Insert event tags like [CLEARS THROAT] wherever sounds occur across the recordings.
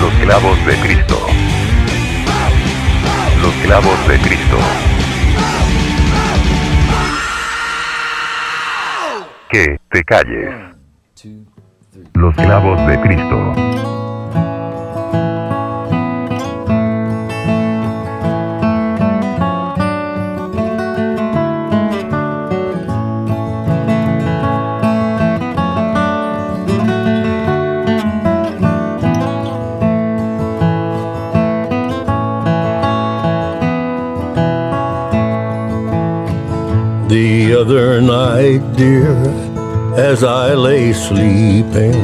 Los clavos de Cristo. Los clavos de Cristo. Que te calles. Los clavos de Cristo. The other night, dear, as I lay sleeping,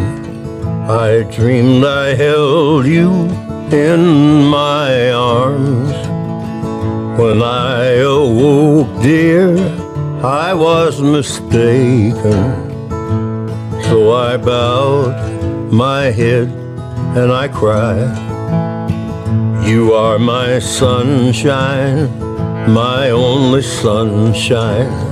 I dreamed I held you in my arms. When I awoke, dear, I was mistaken. So I bowed my head and I cried. You are my sunshine, my only sunshine.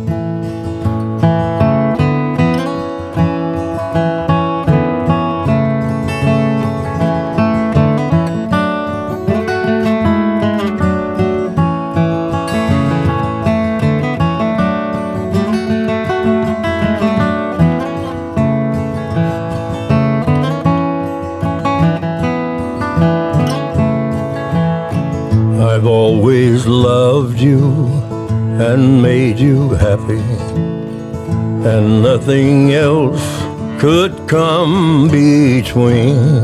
Between.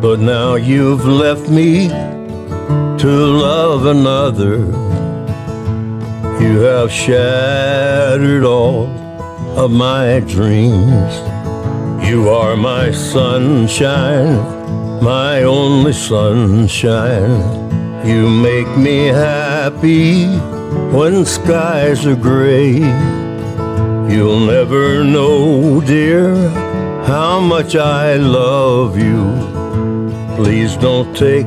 But now you've left me to love another. You have shattered all of my dreams. You are my sunshine, my only sunshine. You make me happy when skies are gray. You'll never know, dear, how much I love you. Please don't take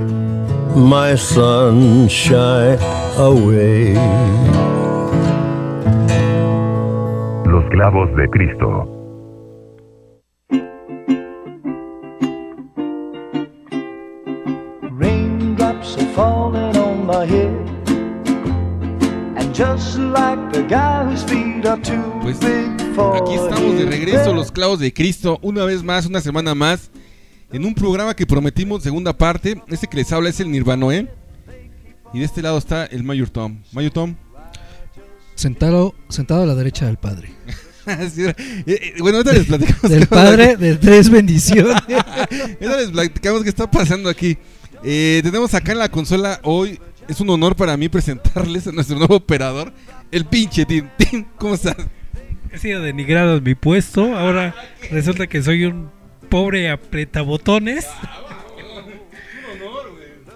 my sunshine away. Los clavos de Cristo. Raindrops are falling on my head. And just like the guy whose feet are too big for Aquí estamos de regreso, los clavos de Cristo, una vez más, una semana más, en un programa que prometimos, segunda parte. Este que les habla es el Nirvanoe. Y de este lado está el Mayor Tom. Mayor Tom. Sentado, sentado a la derecha del Padre. [LAUGHS] Sí, eh, eh, bueno, ahorita les platicamos. Del Padre de tres bendiciones. [LAUGHS] Ahorita les platicamos qué está pasando aquí. Eh, tenemos acá en la consola hoy. Es un honor para mí presentarles a nuestro nuevo operador, el pinche Tim. Tim, ¿cómo estás? He sido denigrado en mi puesto. Ahora resulta que soy un pobre apretabotones.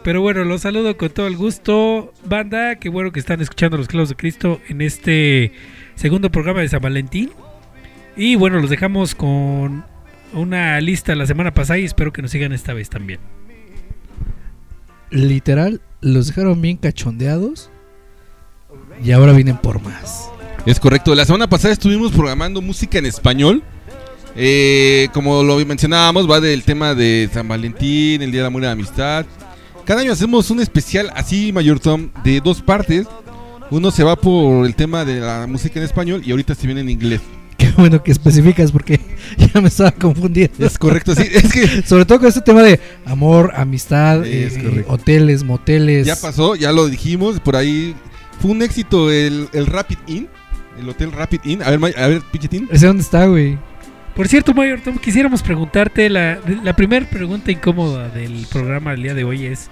Pero bueno, los saludo con todo el gusto. Banda, qué bueno que están escuchando los clavos de Cristo en este segundo programa de San Valentín. Y bueno, los dejamos con una lista la semana pasada y espero que nos sigan esta vez también. Literal, los dejaron bien cachondeados. Y ahora vienen por más. Es correcto. La semana pasada estuvimos programando música en español. Eh, como lo mencionábamos, va del tema de San Valentín, el Día del Amor y la Amistad. Cada año hacemos un especial así, Mayor Tom, de dos partes. Uno se va por el tema de la música en español y ahorita se viene en inglés. [LAUGHS] Qué bueno que especificas porque [LAUGHS] ya me estaba confundiendo. Es correcto, sí. Es que [LAUGHS] Sobre todo con este tema de amor, amistad, Es eh, hoteles, moteles. ya pasó, ya lo dijimos. Por ahí fue un éxito el, el Rapid Inn. El hotel Rapid Inn. A ver, Ma- a ver, pinche Tim. ¿Ese dónde está, güey? Por cierto, Mayor Tom, quisiéramos preguntarte, la, la primera pregunta incómoda del programa del día de hoy es,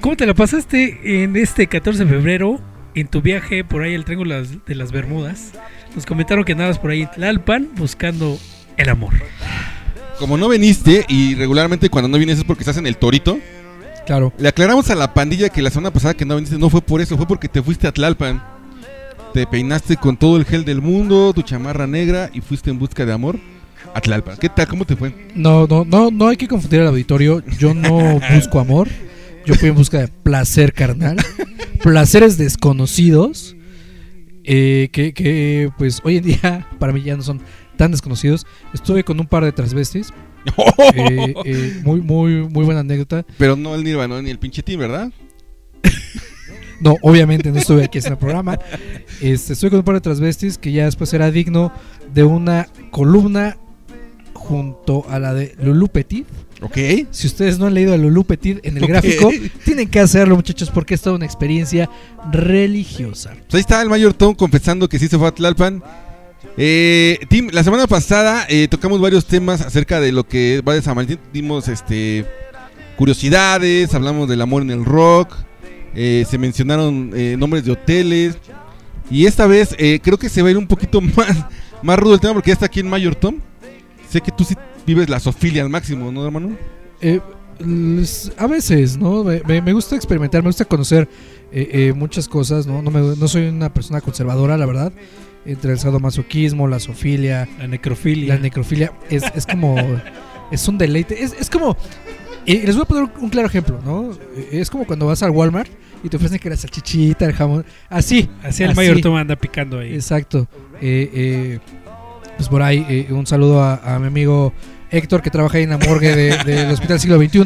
¿cómo te la pasaste en este 14 de febrero en tu viaje por ahí al Triángulo de las- de las Bermudas? Nos comentaron que andabas por ahí en Tlalpan buscando el amor. Como no viniste y regularmente cuando no vienes es porque estás en el torito, Claro. le aclaramos a la pandilla que la semana pasada que no viniste no fue por eso, fue porque te fuiste a Tlalpan. Te peinaste con todo el gel del mundo, tu chamarra negra y fuiste en busca de amor a Tlalpan. ¿Qué tal? ¿Cómo te fue? No, no, no, no hay que confundir al auditorio. Yo no [LAUGHS] busco amor. Yo fui en busca de placer carnal. Placeres desconocidos. eh, que, que, pues hoy en día [LAUGHS] para mí ya no son tan desconocidos. Estuve con un par de transvestis. [LAUGHS] eh, eh, muy, muy, muy buena anécdota. Pero no el Nirvana ni el pinche team, ¿verdad? No, obviamente no estuve aquí en el programa. Este, estuve con un par de transvestis que ya después era digno de una columna junto a la de Lulu Petit. Ok. Si ustedes no han leído a Lulu Petit en el gráfico, tienen que hacerlo, muchachos, porque es toda una experiencia religiosa. Pues ahí está el Mayor Tom confesando que sí se fue a Tlalpan. Eh, Tim, la semana pasada eh, tocamos varios temas acerca de lo que va de San Valentín. Dimos este, curiosidades, hablamos del amor en el rock, eh, se mencionaron eh, nombres de hoteles. Y esta vez eh, creo que se va a ir un poquito [LAUGHS] más, más rudo el tema porque ya está aquí en Mayor Tom. Sé que tú sí vives la sofilia al máximo, ¿no, hermano? Eh, les- a veces, ¿no? Me, me- me gusta experimentar, me gusta conocer eh, eh, muchas cosas, ¿no? No, me- no soy una persona conservadora, la verdad. Entre el sadomasoquismo, la sofilia, La necrofilia. la necrofilia, es, es como. [LAUGHS] Es un deleite. Es, es como. Y les voy a poner un claro ejemplo, ¿no? Es como cuando vas al Walmart y te ofrecen que la salchichita, el jamón. Así. Así el así. Mayor Tom anda picando ahí. Exacto. Eh, eh, pues por ahí, eh, un saludo a, a mi amigo Héctor que trabaja ahí en la morgue de- del Hospital Siglo XXI.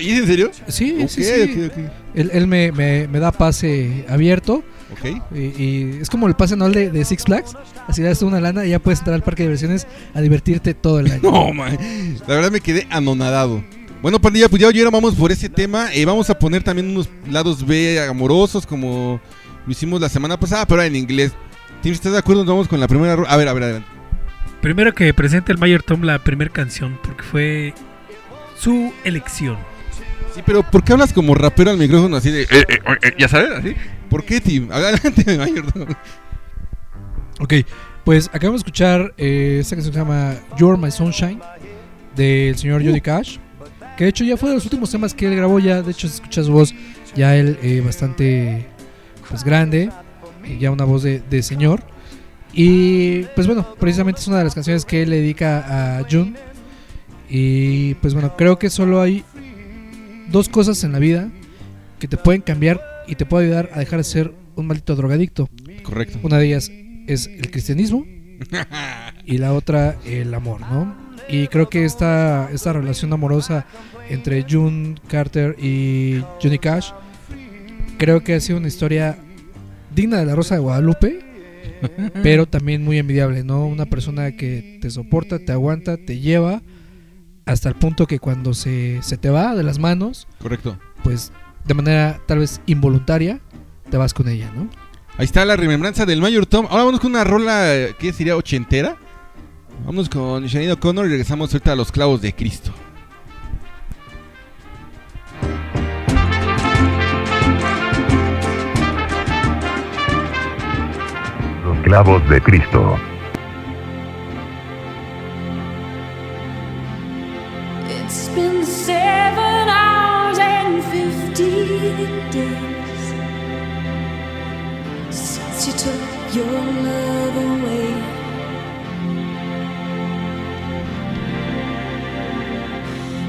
¿es en serio? Sí, sí, sí. Él, él me, me- me da pase abierto Ok. y, y es como el pase anual de, de Six Flags. Así das una lana y ya puedes entrar al parque de diversiones a divertirte todo el [LAUGHS] año. No, man. La verdad me quedé anonadado. Bueno, pandilla, pues ya oyeron, vamos por ese tema. Eh, vamos a poner también unos lados B amorosos, como lo hicimos la semana pasada, pero en inglés. Tim, si estás de acuerdo, nos vamos con la primera. A ver, a ver, adelante. Primero que presente el Mayor Tom la primera canción, porque fue su elección. Sí, pero ¿por qué hablas como rapero al micrófono así de. eh, eh, eh, ¿Ya sabes? ¿Así? ¿Por qué, Tim? Adelante, [LAUGHS] mayor. Ok, pues acabamos de escuchar eh, esta canción que se llama You're My Sunshine del señor Johnny Cash. Que de hecho ya fue de los últimos temas que él grabó. Ya, de hecho, se escucha su voz ya él eh, bastante pues grande. eh, Ya una voz de, de señor. Y pues bueno, precisamente es una de las canciones que él le dedica a June. Y pues bueno, creo que solo hay dos cosas en la vida que te pueden cambiar y te pueden ayudar a dejar de ser un maldito drogadicto. Correcto. Una de ellas es el cristianismo [LAUGHS] y la otra el amor, ¿no? Y creo que esta, esta relación amorosa entre June Carter y Johnny Cash creo que ha sido una historia digna de la Rosa de Guadalupe, [LAUGHS] pero también muy envidiable, ¿no? Una persona que te soporta, te aguanta, te lleva hasta el punto que cuando se, se te va de las manos, Correcto. pues de manera tal vez involuntaria, te vas con ella, ¿no? Ahí está la remembranza del Mayor Tom. Ahora vamos con una rola que sería ochentera. Vamos con Shane O'Connor y regresamos ahorita a los clavos de Cristo. Los clavos de Cristo. It's been seven hours and fifteen days since you took your love away.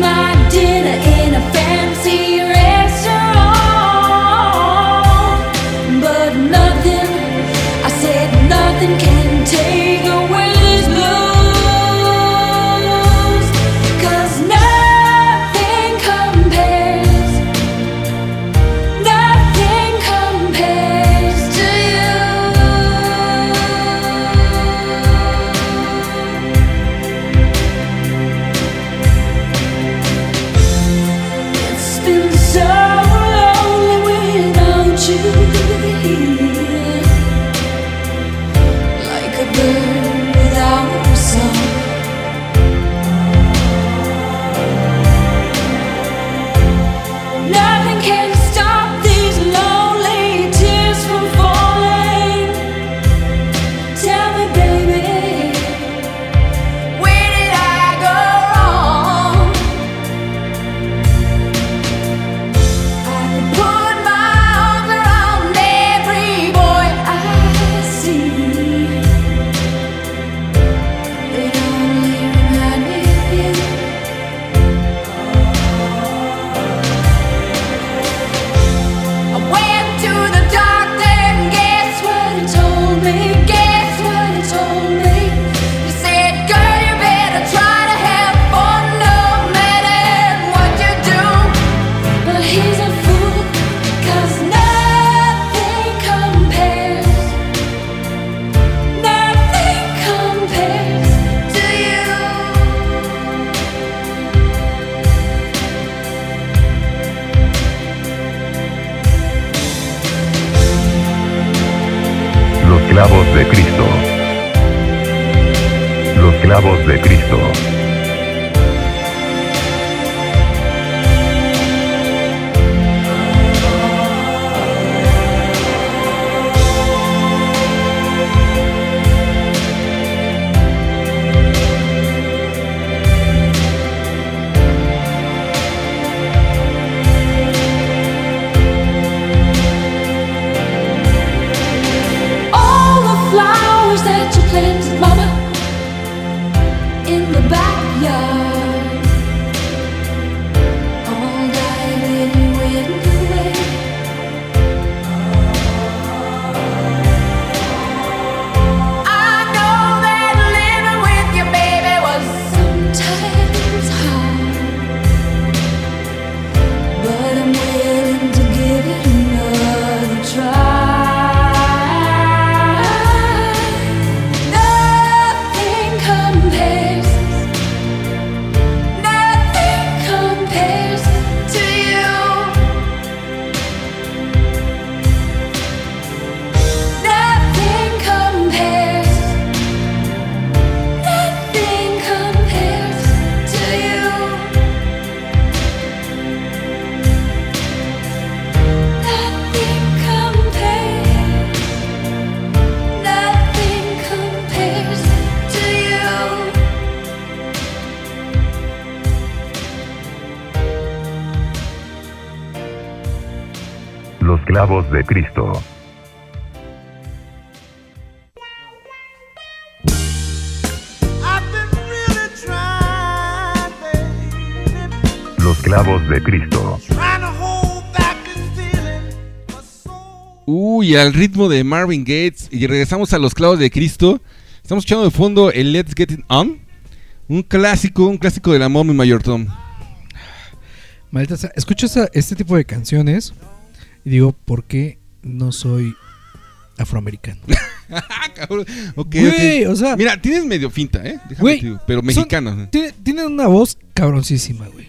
my dinner Uy, al ritmo de Marvin Gates. Y regresamos a los clavos de Cristo. Estamos escuchando de fondo el Let's Get It On. Un clásico, un clásico de la Mommy Mayor Tom. Maldita escucho este tipo de canciones y digo, ¿por qué no soy afroamericano? Ah, [LAUGHS] cabrón. Ok, Güey, ok. o sea- Mira, tienes medio finta, ¿eh? Déjame digo, pero mexicano. Tiene- Tienen una voz cabroncísima, güey.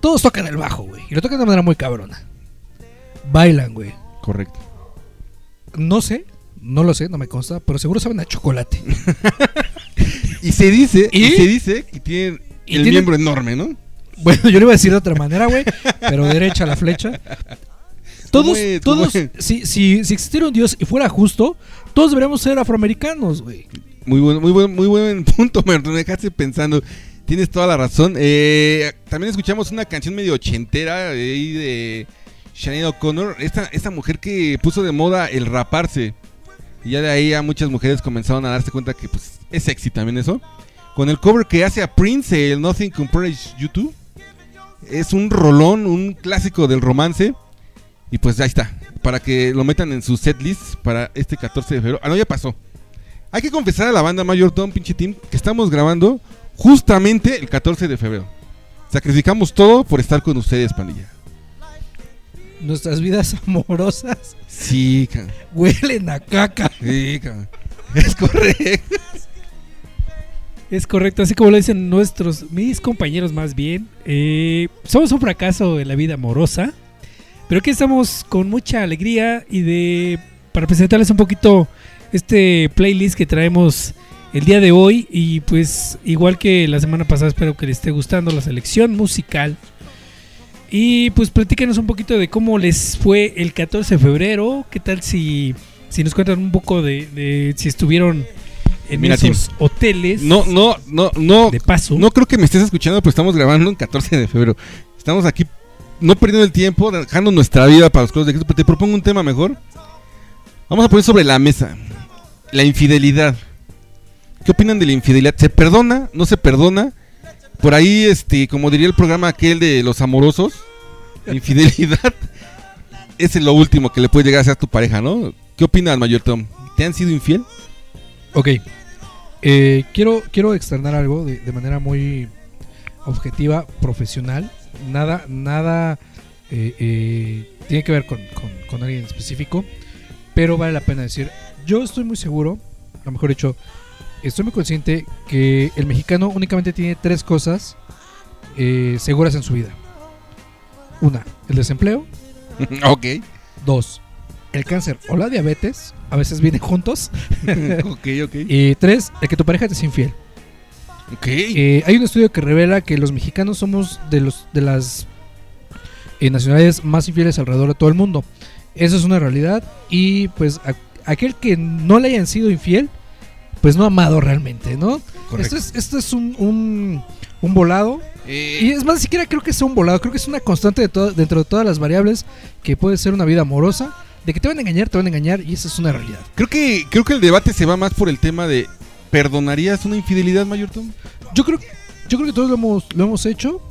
Todos tocan el bajo, güey. Y lo tocan de manera muy cabrona. Bailan, güey. Correcto. No sé, no lo sé, no me consta, pero seguro saben a chocolate. [LAUGHS] Y se dice, y, ¿Y? se dice que tienen el tienen- miembro enorme, ¿no? Bueno, yo lo iba a decir de otra manera, güey, pero derecha la flecha. Todos, ¿Cómo es? ¿Cómo todos, si, si, si existiera un Dios y fuera justo, todos deberíamos ser afroamericanos, güey. Muy buen, muy buen, muy buen [LAUGHS] punto, me me dejaste pensando. Tienes toda la razón. Eh, también escuchamos una canción medio ochentera ahí de Sinead O'Connor. Esta, esta mujer que puso de moda el raparse. Y ya de ahí a muchas mujeres comenzaron a darse cuenta que pues, es sexy también eso. Con el cover que hace a Prince, el Nothing Compares You To. Es un rolón, un clásico del romance. Y pues ahí está. para que lo metan en su setlist para este 14 de febrero. Ah, no, ya pasó. Hay que confesar a la banda Mayor Tom, pinche team, que estamos grabando justamente el 14 de febrero. Sacrificamos todo por estar con ustedes, pandilla. Nuestras vidas [LAUGHS] amorosas Sí, cabrón. huelen a caca. Sí, cabrón. Es correcto. Es correcto, así como lo dicen nuestros, mis compañeros más bien. eh, somos un fracaso en la vida amorosa. Pero aquí estamos con mucha alegría y de para presentarles un poquito este playlist que traemos el día de hoy. Y pues igual que la semana pasada espero que les esté gustando la selección musical. Y pues platícanos un poquito de cómo les fue el 14 de febrero. ¿Qué tal si, si nos cuentan un poco de, de si estuvieron en Mira, esos hoteles? No, no, no, no. de paso. No creo que me estés escuchando, pero estamos grabando el 14 de febrero. Estamos aquí no perdiendo el tiempo, dejando nuestra vida para los cosas de Cristo. Pero te propongo un tema mejor. Vamos a poner sobre la mesa la infidelidad. ¿Qué opinan de la infidelidad? ¿Se perdona? ¿No se perdona? Por ahí, este, como diría el programa aquel de los amorosos, infidelidad es lo último que le puede llegar a hacer a tu pareja, ¿no? ¿Qué opinas, Mayor Tom? ¿Te han sido infiel? Ok. Eh, quiero, quiero externar algo de, manera muy objetiva, profesional. Nada, nada eh, eh, tiene que ver con, con- alguien específico. Pero vale la pena decir. Yo estoy muy seguro, a lo mejor dicho, estoy muy consciente que el mexicano únicamente tiene tres cosas eh, seguras en su vida. Una, el desempleo. [LAUGHS] ok. Dos, el cáncer o la diabetes. A veces vienen juntos. [LAUGHS] ok, ok. Y tres, el que tu pareja te es infiel. Ok. Eh, hay un estudio que revela que los mexicanos somos de los de las eh, nacionalidades más infieles alrededor de todo el mundo. Eso es una realidad y pues a- aquel que no le hayan sido infiel, pues no ha amado realmente, ¿no? Correcto. Esto es, esto es un, un, un volado. Eh, Y es más, ni siquiera creo que sea un volado, creo que es una constante de todo- dentro de todas las variables que puede ser una vida amorosa. De que te van a engañar, te van a engañar y esa es una realidad. Creo que, creo que el debate se va más por el tema de ¿perdonarías una infidelidad, Mayor Tom? Yo creo, yo creo que todos lo hemos, lo hemos hecho.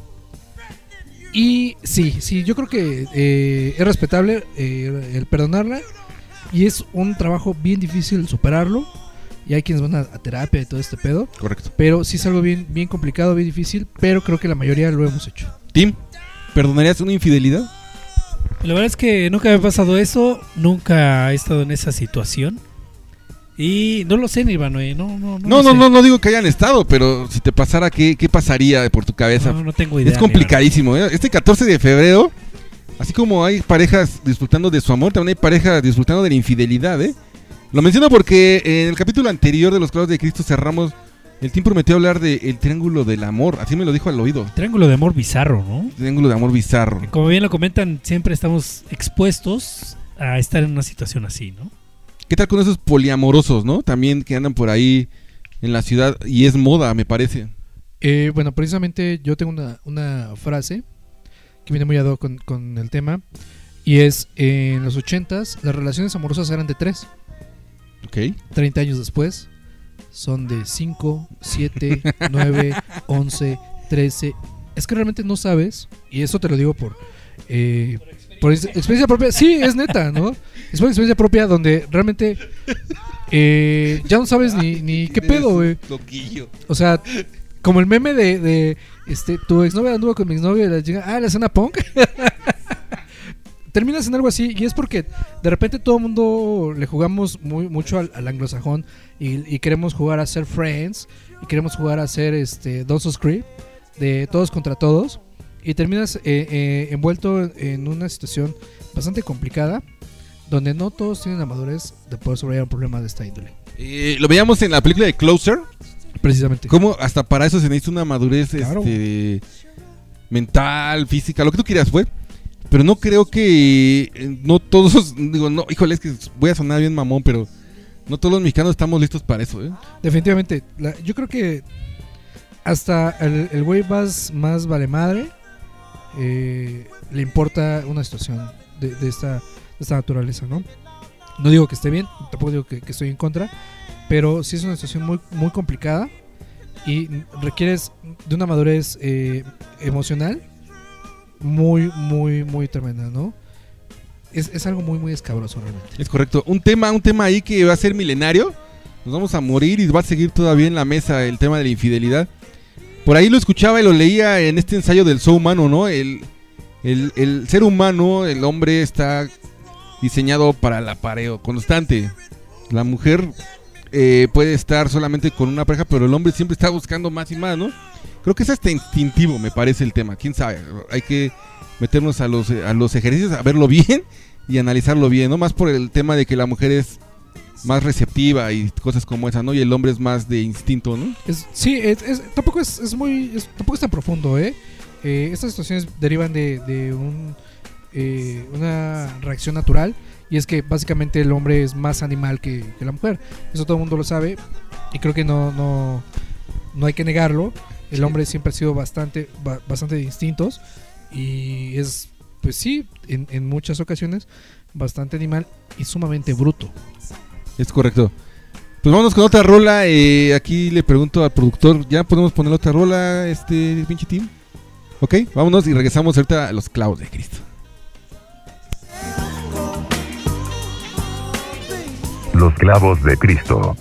Y sí, sí, yo creo que eh, es respetable eh, el perdonarla. Y es un trabajo bien difícil superarlo. Y hay quienes van a, a terapia y todo este pedo. Correcto. Pero sí es algo bien, bien complicado, bien difícil. Pero creo que la mayoría lo hemos hecho. Tim, ¿perdonarías una infidelidad? La verdad es que nunca me ha pasado eso, nunca he estado en esa situación. Y no lo sé, Nirvano, eh, no, no, no. No, no, sé. no, no digo que hayan estado, pero si te pasara, ¿qué, qué pasaría por tu cabeza? No, no tengo idea. es complicadísimo, ¿eh? Este 14 de febrero, así como hay parejas disfrutando de su amor, también hay parejas disfrutando de la infidelidad, ¿eh? Lo menciono porque en el capítulo anterior de Los Clavos de Cristo cerramos, el Tim prometió hablar del triángulo del amor, así me lo dijo al oído. Triángulo de amor bizarro, ¿no? Triángulo de amor bizarro. Como bien lo comentan, siempre estamos expuestos a estar en una situación así, ¿no? ¿Qué tal con esos poliamorosos, no? También que andan por ahí en la ciudad y es moda, me parece. Eh, bueno, precisamente yo tengo una, una frase que viene muy ad hoc con, con el tema. Y es, en los 80s las relaciones amorosas eran de tres. Ok. 30 años después son de 5, 7, 9, 11, 13. Es que realmente no sabes, y eso te lo digo por, eh, por ex- experiencia propia. Sí, es neta, ¿no? Es por experiencia propia donde realmente eh, ya no sabes ni, ni qué pedo, güey. O sea, como el meme de, de este, tu exnovia anduvo con mi exnovio y la llega, ah, la escena punk. [LAUGHS] Terminas en algo así y es porque de repente todo el mundo le jugamos muy mucho al, al anglosajón y, y queremos jugar a ser friends y queremos jugar a ser este Dawson's Creek de todos contra todos y terminas eh, eh, envuelto en una situación bastante complicada donde no todos tienen la madurez de poder sobrellevar un problema de esta índole. Eh, lo veíamos en la película de Closer. Precisamente. Cómo hasta para eso se necesita una madurez Claro. este, mental, física, lo que tú quieras, fue. Pero no creo que eh, no todos, [LAUGHS] digo, no, híjole, es que voy a sonar bien mamón, pero no todos los mexicanos estamos listos para eso, ¿eh? Definitivamente. La- yo creo que hasta el, güey más, más vale madre eh, le importa una situación de, de esta, de esta naturaleza, ¿no? No digo que esté bien, tampoco digo que, que estoy en contra, pero sí es una situación muy, muy complicada y requieres de una madurez eh, emocional muy, muy, muy tremenda, ¿no? es, es algo muy, muy escabroso realmente. Es correcto. Un tema, un tema ahí que va a ser milenario. Nos vamos a morir y va a seguir todavía en la mesa el tema de la infidelidad. Por ahí lo escuchaba y lo leía en este ensayo del show humano, ¿no? El, el, el ser humano, el hombre está diseñado para el apareo constante. La mujer eh, puede estar solamente con una pareja, pero el hombre siempre está buscando más y más, ¿no? Creo que es hasta instintivo, me parece el tema. ¿Quién sabe? Hay que meternos a los, a los ejercicios, a verlo bien [LAUGHS] y analizarlo bien, ¿no? Más por el tema de que la mujer es más receptiva y cosas como esa, ¿no? Y el hombre es más de instinto, ¿no? Es, sí, es, es- tampoco es, es muy. tampoco es tan profundo, ¿eh? Eh, estas situaciones derivan de, de un, eh, una reacción natural. Y es que básicamente el hombre es más animal que, que la mujer. Eso todo el mundo lo sabe. Y creo que no, no, no hay que negarlo. El Sí. hombre siempre ha sido bastante, ba- bastante de instintos. Y es, pues sí, en, en muchas ocasiones, bastante animal y sumamente bruto. Es correcto. Pues vámonos con otra rola. eh, aquí le pregunto al productor, ¿ya podemos poner otra rola, este pinche team? Ok, vámonos y regresamos ahorita a los clavos de Cristo. Los clavos de Cristo.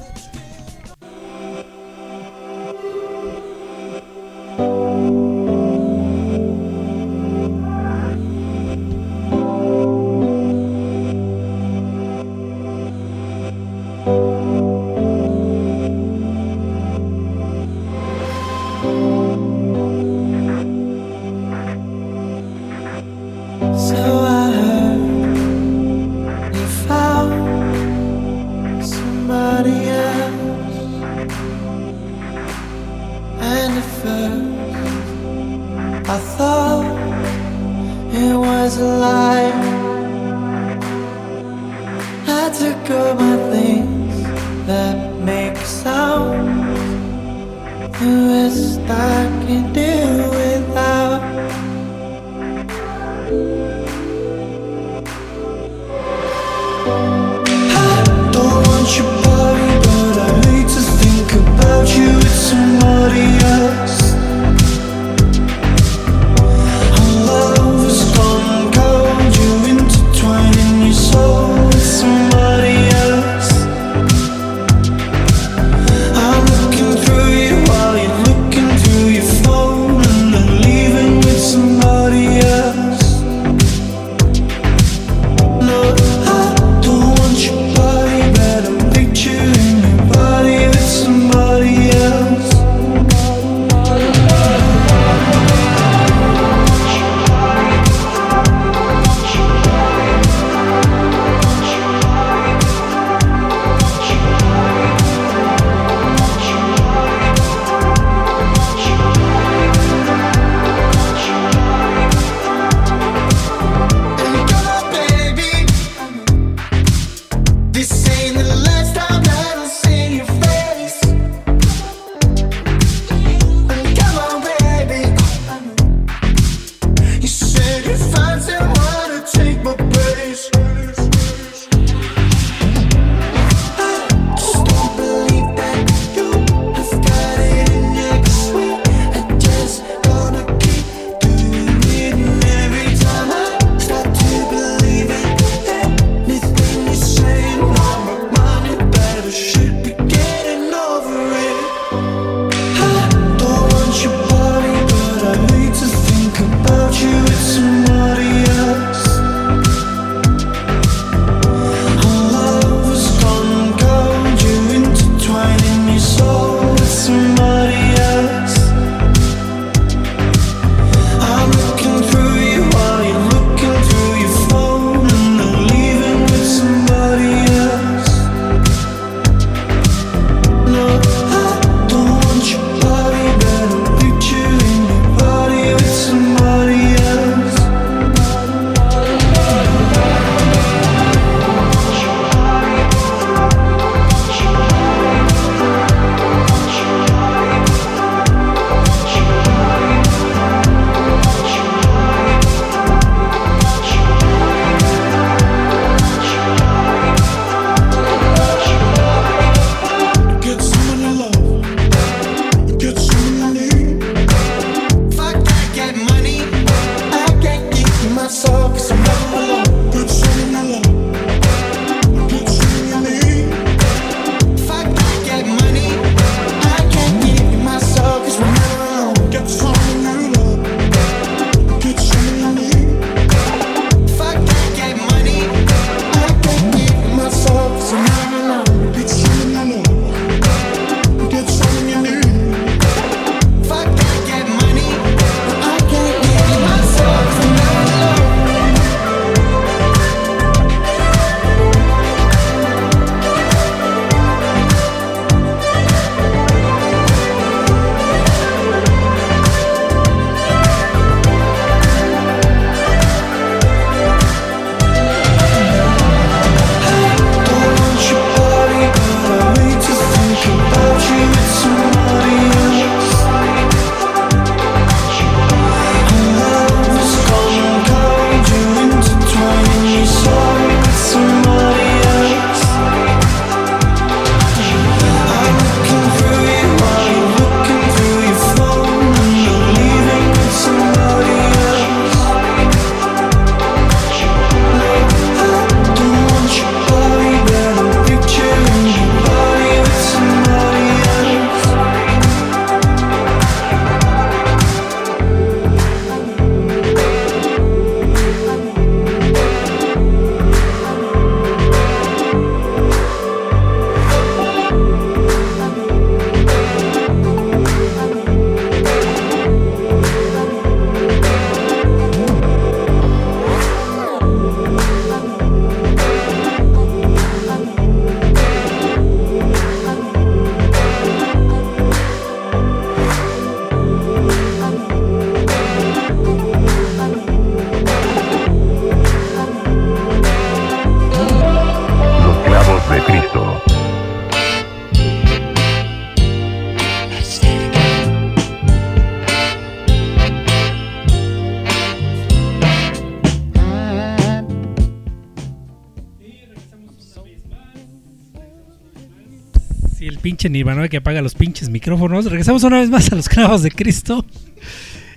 Pinche Nirvana que apaga los pinches micrófonos. Regresamos una vez más a los clavos de Cristo.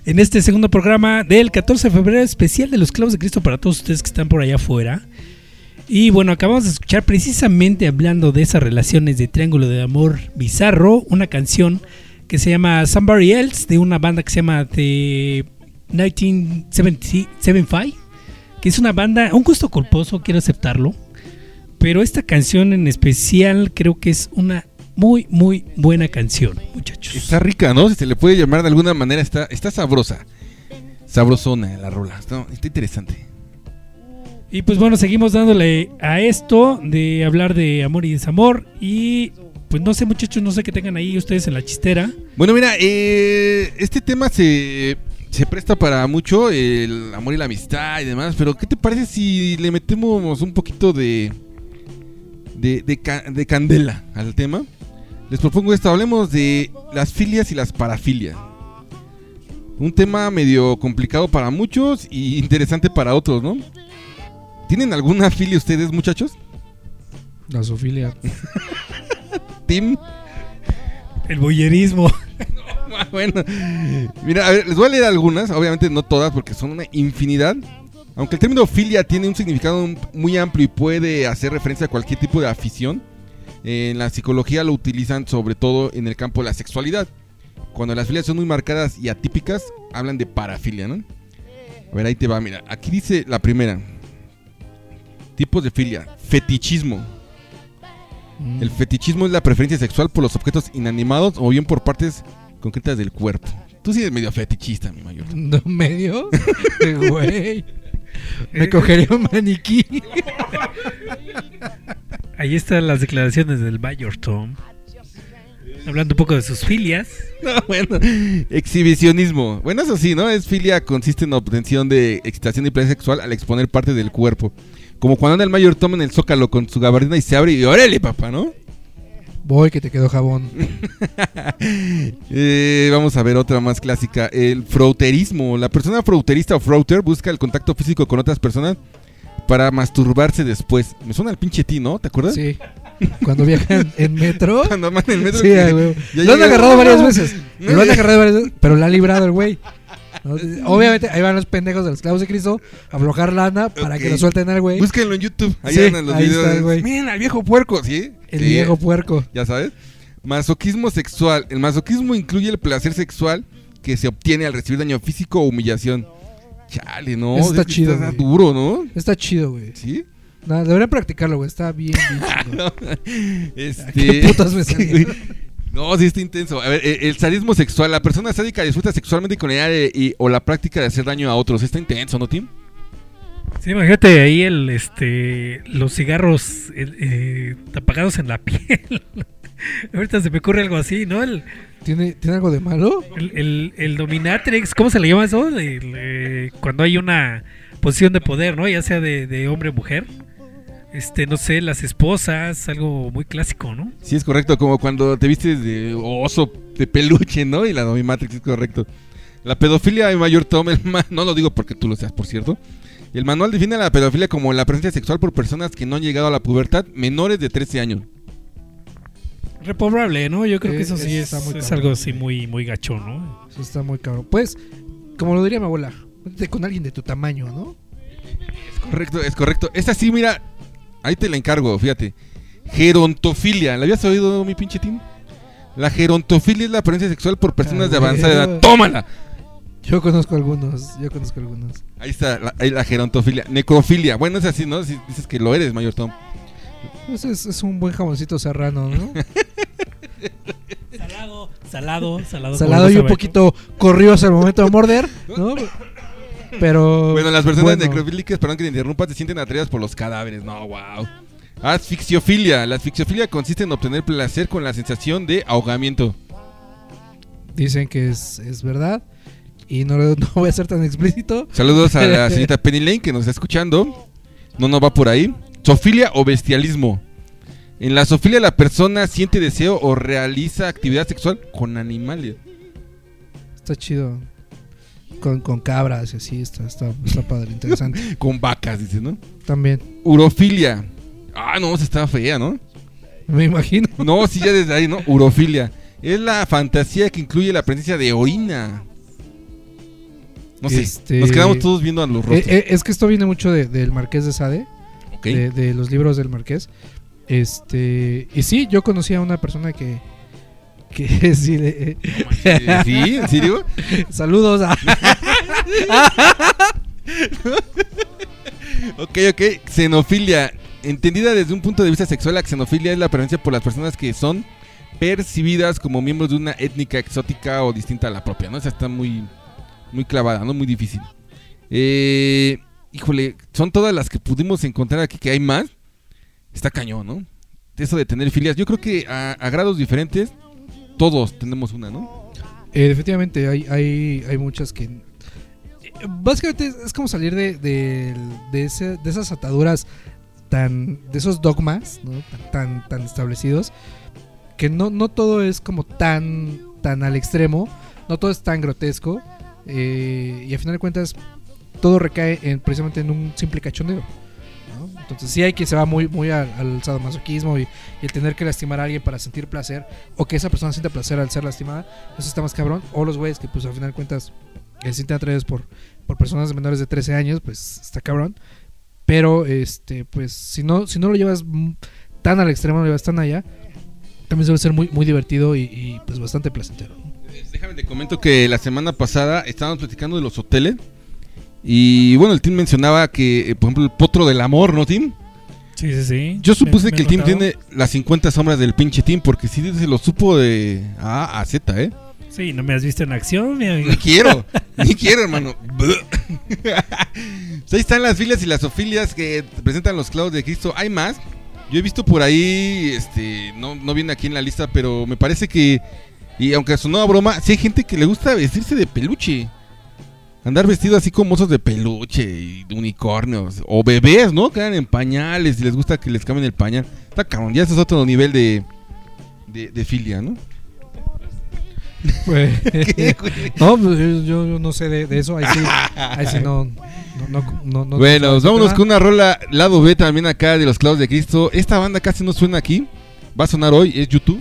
En este segundo programa del 14 de febrero, especial de los clavos de Cristo para todos ustedes que están por allá afuera. Y bueno, acabamos de escuchar precisamente hablando de esas relaciones de triángulo de amor bizarro, una canción que se llama Somebody Else de una banda que se llama The 1975, que es una banda, un gusto culposo, quiero aceptarlo. Pero esta canción en especial creo que es una muy, muy buena canción, muchachos. Está rica, ¿no? Si se le puede llamar de alguna manera, está, está sabrosa. Sabrosona la rola. Está, está interesante. Y pues bueno, seguimos dándole a esto de hablar de amor y desamor. Y pues no sé, muchachos, no sé qué tengan ahí ustedes en la chistera. Bueno, mira, eh, este tema se, se presta para mucho, el amor y la amistad y demás, pero ¿qué te parece si le metemos un poquito de, de, de candela al tema? Les propongo esto, hablemos de las filias y las parafilias. Un tema medio complicado para muchos y interesante para otros, ¿no? ¿Tienen alguna filia ustedes, muchachos? La zoofilia. [LAUGHS] Tim. El boyerismo. [LAUGHS] [LAUGHS] Bueno, mira, a ver, les voy a leer algunas, obviamente no todas porque son una infinidad. Aunque el término filia tiene un significado muy amplio y puede hacer referencia a cualquier tipo de afición, en la psicología lo utilizan sobre todo en el campo de la sexualidad. Cuando las filias son muy marcadas y atípicas, hablan de parafilia, ¿no? A ver, ahí te va, mira. Aquí dice la primera. Tipos de filia. Fetichismo. Mm. El fetichismo es la preferencia sexual por los objetos inanimados o bien por partes concretas del cuerpo. Tú sí eres medio fetichista, mi mayor. [LAUGHS] ¿No medio? [LAUGHS] Güey. Me cogería un maniquí. [LAUGHS] Ahí están las declaraciones del Mayor Tom. Hablando un poco de sus filias. [LAUGHS] No, bueno, exhibicionismo. Bueno, eso sí, ¿no? Es filia, consiste en obtención de excitación y placer sexual al exponer parte del cuerpo. Como cuando anda el mayor Tom en el zócalo con su gabardina y se abre y órale, papá, ¿no? Voy que te quedó jabón. [LAUGHS] Eh, vamos a ver otra más clásica. El frauterismo. La persona frauterista o frauter busca el contacto físico con otras personas para masturbarse después. Me suena el pinche ti, ¿no? ¿Te acuerdas? Sí. Cuando viajan en metro. [LAUGHS] Cuando van en metro Sí, güey. ya Lo han agarrado varias veces. No, Lo han agarrado varias veces, pero la ha librado el güey. Obviamente, ahí van los pendejos de los clavos de Cristo a aflojar lana para que lo suelten al güey. Búsquenlo en YouTube. Ahí Sí, andan los ahí videos. está el. Miren al viejo puerco, ¿sí? El Sí, viejo puerco. Ya sabes. Masoquismo sexual. El masoquismo incluye el placer sexual que se obtiene al recibir daño físico o humillación. Chale, no. Eso está es chido, Está güey. duro, ¿no? Está chido, güey. Sí. Nada, deberían practicarlo, güey. Está bien, bien [LAUGHS] chido. [LAUGHS] Este... ¿Qué putas me salieron? No, sí está intenso. A ver, eh, el sadismo sexual. La persona sádica disfruta sexualmente con la idea de- y- o la práctica de hacer daño a otros. Está intenso, ¿no, Tim? Sí, imagínate ahí el, este, los cigarros eh, eh, apagados en la [LAUGHS] piel. Ahorita se me ocurre algo así, ¿no? El, ¿Tiene, ¿Tiene algo de malo? el, el- el dominatrix, ¿cómo se le llama eso? El, eh, cuando hay una posición de poder, ¿no? Ya sea de, de hombre o mujer. Este, no sé, las esposas, algo muy clásico, ¿no? Sí, es correcto. Como cuando te vistes de oso de peluche, ¿no? Y la dominatrix es correcto. La pedofilia de mayor Tom, el ma- no lo digo porque tú lo seas, por cierto. El manual define la pedofilia como la presencia sexual por personas que no han llegado a la pubertad menores de 13 años. Repobrable, ¿no? Yo creo que Eh, eso sí es, está muy es cabrón. algo así muy, muy gacho, ¿no? Eso está muy cabrón. Pues, como lo diría mi abuela, con alguien de tu tamaño, ¿no? Es correcto, es correcto. Esta sí, mira, ahí te la encargo, fíjate. Gerontofilia. ¿La habías oído, mi pinche Tim? La gerontofilia es la presencia sexual por personas de Ah, avanzada edad. ¡Tómala! Yo conozco algunos, yo conozco algunos. Ahí está, la, ahí la gerontofilia. Necrofilia. Bueno, es así, ¿no? Si dices que lo eres, mayor Tom. Pues es, es un buen jamoncito serrano, ¿no? Salado, salado, salado. Salado y un poquito corridos al momento de morder, ¿no? [LAUGHS] Pero. Bueno, las personas bueno, necrofílicas, perdón que te interrumpa, se sienten atraídas por los cadáveres. No, wow. Asfixiofilia. La asfixiofilia consiste en obtener placer con la sensación de ahogamiento. Dicen que es, es verdad. Y no, [LAUGHS] no voy a ser tan explícito. Saludos a la [LAUGHS] señorita Penny Lane que nos está escuchando. No, no va por ahí. Zofilia o bestialismo. En la zoofilia la persona siente deseo o realiza actividad sexual con animales. Está chido. Con, con cabras y así, está, está, está padre, interesante. [LAUGHS] Con vacas, dice, ¿no? También. Urofilia. Ah, no, se está fea, ¿no? Me imagino. No, sí, ya desde ahí, ¿no? Urofilia. Es la fantasía que incluye la presencia de orina. No sé, Este- nos quedamos todos viendo a los Eh, rostros. eh, es que esto viene mucho de- del Marqués de Sade, de, de los libros del Marqués. Este, y sí, yo conocí a una persona que. que [LAUGHS] sí, Eh, [LAUGHS] ¿Sí? ¿En serio? saludos a. [LAUGHS] Ok, ok. Xenofilia. Entendida desde un punto de vista sexual, la xenofilia es la preferencia por las personas que son percibidas como miembros de una étnica exótica o distinta a la propia, ¿no? Esa está muy, muy clavada, ¿no? Muy difícil. Eh, híjole, son todas las que pudimos encontrar aquí, que hay más. Está cañón, ¿no? Eso de tener filias. Yo creo que a, grados diferentes, todos tenemos una, ¿no? Eh, hay, hay, hay muchas que. Básicamente es, como salir de, de, de ese- de esas ataduras tan. de esos dogmas, ¿no? Tan, tan, tan establecidos. Que no, no todo es como tan, tan al extremo. No todo es tan grotesco. eh, y a final de cuentas, todo recae en, precisamente en un simple cachondeo. ¿no? Entonces, sí hay que se va muy, muy al, al sadomasoquismo y, y el tener que lastimar a alguien para sentir placer. O que esa persona sienta placer al ser lastimada. Eso está más cabrón. O los güeyes que, pues, al final de cuentas, eh, se sienten atraídos por, por personas menores de 13 años, pues está cabrón. Pero, este, pues, si no, si no lo llevas tan al extremo, no lo llevas tan allá, también suele ser muy, muy divertido y, y, pues bastante placentero. Déjame te comento que la semana pasada estábamos platicando de los hoteles. Y bueno, el team mencionaba que, eh, por ejemplo, el potro del amor, ¿no, Tim? Sí, sí, sí. Yo supuse que el team tiene las 50 sombras del pinche team, porque sí se lo supo de A a Z, ¿eh? Sí, no me has visto en acción, mi amigo. Ni quiero, [LAUGHS] ni quiero, hermano. [LAUGHS] Ahí están las filias y las ofilias que presentan los clavos de Cristo. Hay más. Yo he visto por ahí, este, no, no viene aquí en la lista, pero me parece que, y aunque sonó a broma, sí hay gente que le gusta vestirse de peluche. Andar vestido así como osos de peluche y unicornios. O bebés, ¿no? Quedan en pañales y les gusta que les cambien el pañal. Está cabrón, ya ese es otro nivel de, de, de filia, ¿no? Pues, [LAUGHS] [LAUGHS] no, pues, yo, yo no sé de, de eso. Ahí sí, ahí sí no, no, no, no- no- Bueno, no- vámonos con una rola lado B también acá de los clavos de Cristo. Esta banda casi no suena aquí. Va a sonar hoy, es YouTube.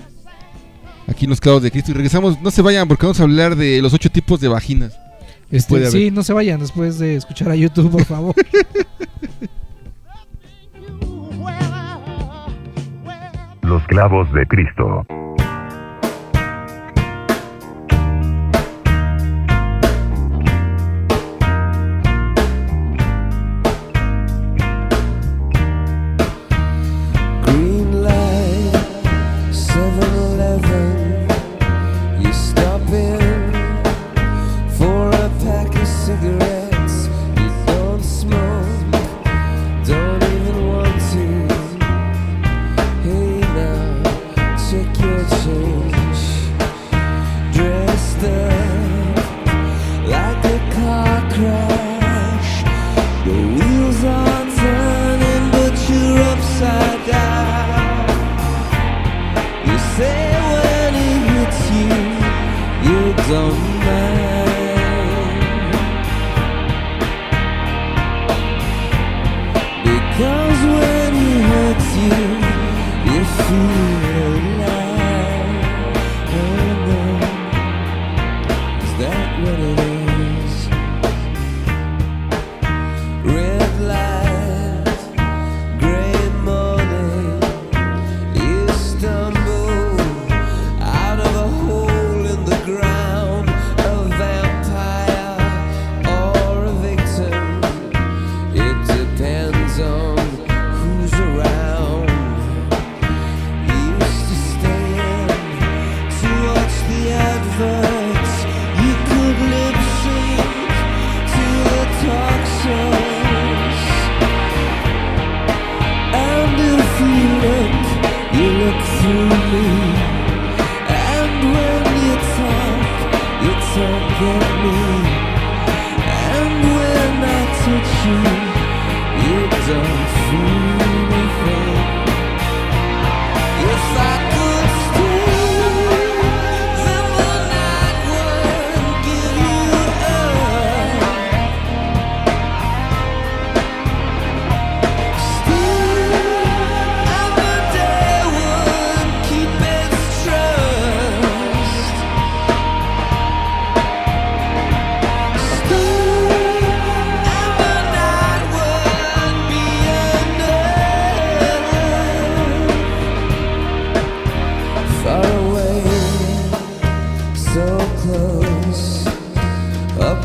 Aquí en los clavos de Cristo. Y regresamos, no se vayan porque vamos a hablar de los ocho tipos de vaginas. Este, sí, no se vayan después de escuchar a YouTube, por favor. [LAUGHS] Los clavos de Cristo.